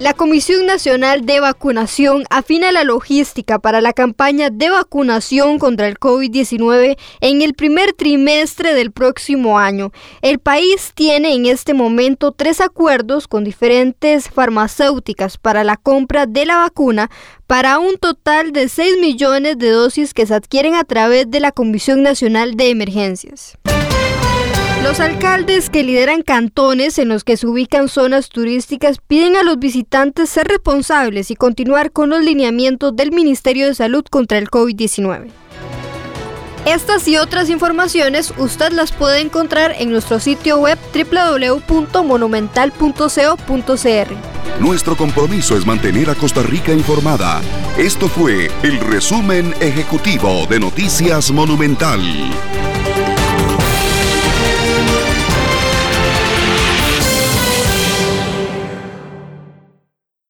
La Comisión Nacional de Vacunación afina la logística para la campaña de vacunación contra el COVID-19 en el primer trimestre del próximo año. El país tiene en este momento tres acuerdos con diferentes farmacéuticas para la compra de la vacuna para un total de 6 millones de dosis que se adquieren a través de la Comisión Nacional de Emergencias. Los alcaldes que lideran cantones en los que se ubican zonas turísticas piden a los visitantes ser responsables y continuar con los lineamientos del Ministerio de Salud contra el COVID-19. Estas y otras informaciones usted las puede encontrar en nuestro sitio web www.monumental.co.cr. Nuestro compromiso es mantener a Costa Rica informada. Esto fue el resumen ejecutivo de Noticias Monumental.